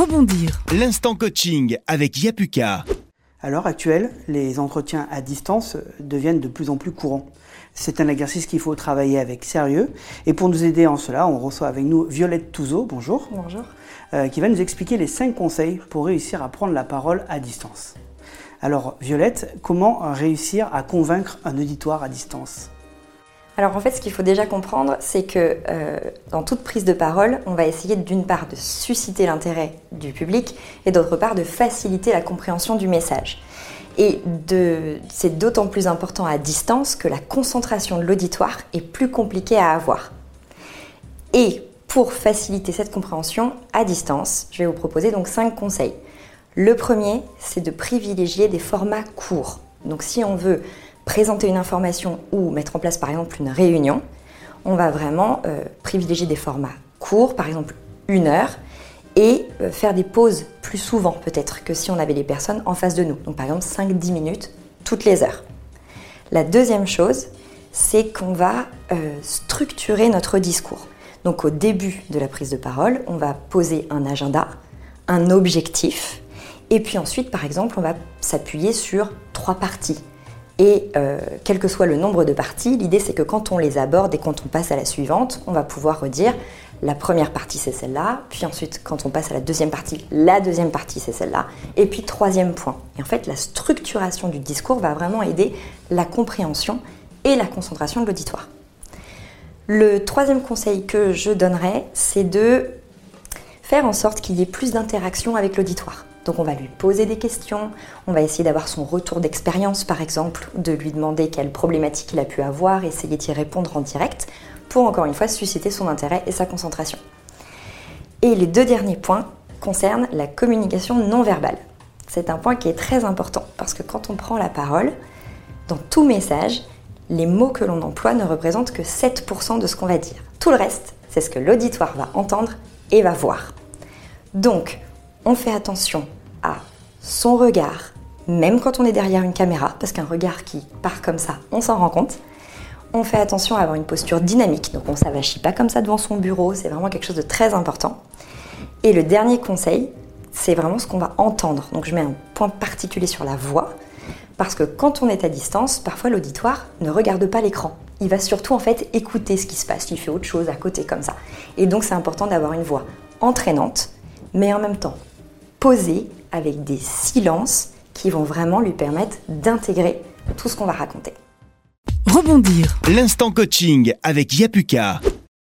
Rebondir. L'instant coaching avec Yapuka. À l'heure actuelle, les entretiens à distance deviennent de plus en plus courants. C'est un exercice qu'il faut travailler avec sérieux. Et pour nous aider en cela, on reçoit avec nous Violette Touzeau, bonjour. Bonjour. Euh, qui va nous expliquer les cinq conseils pour réussir à prendre la parole à distance. Alors, Violette, comment réussir à convaincre un auditoire à distance? Alors en fait, ce qu'il faut déjà comprendre, c'est que euh, dans toute prise de parole, on va essayer d'une part de susciter l'intérêt du public et d'autre part de faciliter la compréhension du message. Et c'est d'autant plus important à distance que la concentration de l'auditoire est plus compliquée à avoir. Et pour faciliter cette compréhension à distance, je vais vous proposer donc cinq conseils. Le premier, c'est de privilégier des formats courts. Donc si on veut présenter une information ou mettre en place par exemple une réunion, on va vraiment euh, privilégier des formats courts, par exemple une heure, et euh, faire des pauses plus souvent peut-être que si on avait les personnes en face de nous. Donc par exemple 5-10 minutes toutes les heures. La deuxième chose, c'est qu'on va euh, structurer notre discours. Donc au début de la prise de parole, on va poser un agenda, un objectif, et puis ensuite, par exemple, on va s'appuyer sur trois parties. Et euh, quel que soit le nombre de parties, l'idée c'est que quand on les aborde et quand on passe à la suivante, on va pouvoir redire la première partie c'est celle-là, puis ensuite quand on passe à la deuxième partie, la deuxième partie c'est celle-là, et puis troisième point. Et en fait, la structuration du discours va vraiment aider la compréhension et la concentration de l'auditoire. Le troisième conseil que je donnerais, c'est de faire en sorte qu'il y ait plus d'interaction avec l'auditoire. Donc on va lui poser des questions, on va essayer d'avoir son retour d'expérience par exemple, de lui demander quelles problématiques il a pu avoir, essayer d'y répondre en direct pour encore une fois susciter son intérêt et sa concentration. Et les deux derniers points concernent la communication non verbale. C'est un point qui est très important parce que quand on prend la parole, dans tout message, les mots que l'on emploie ne représentent que 7% de ce qu'on va dire. Tout le reste, c'est ce que l'auditoire va entendre et va voir. Donc, on fait attention à son regard, même quand on est derrière une caméra, parce qu'un regard qui part comme ça, on s'en rend compte. On fait attention à avoir une posture dynamique, donc on ne s'avachit pas comme ça devant son bureau, c'est vraiment quelque chose de très important. Et le dernier conseil, c'est vraiment ce qu'on va entendre. Donc je mets un point particulier sur la voix, parce que quand on est à distance, parfois l'auditoire ne regarde pas l'écran. Il va surtout en fait écouter ce qui se passe, il fait autre chose à côté comme ça. Et donc c'est important d'avoir une voix entraînante, mais en même temps poser avec des silences qui vont vraiment lui permettre d'intégrer tout ce qu'on va raconter. Rebondir. L'instant coaching avec Yapuka.